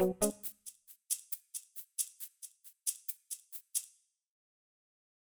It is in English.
you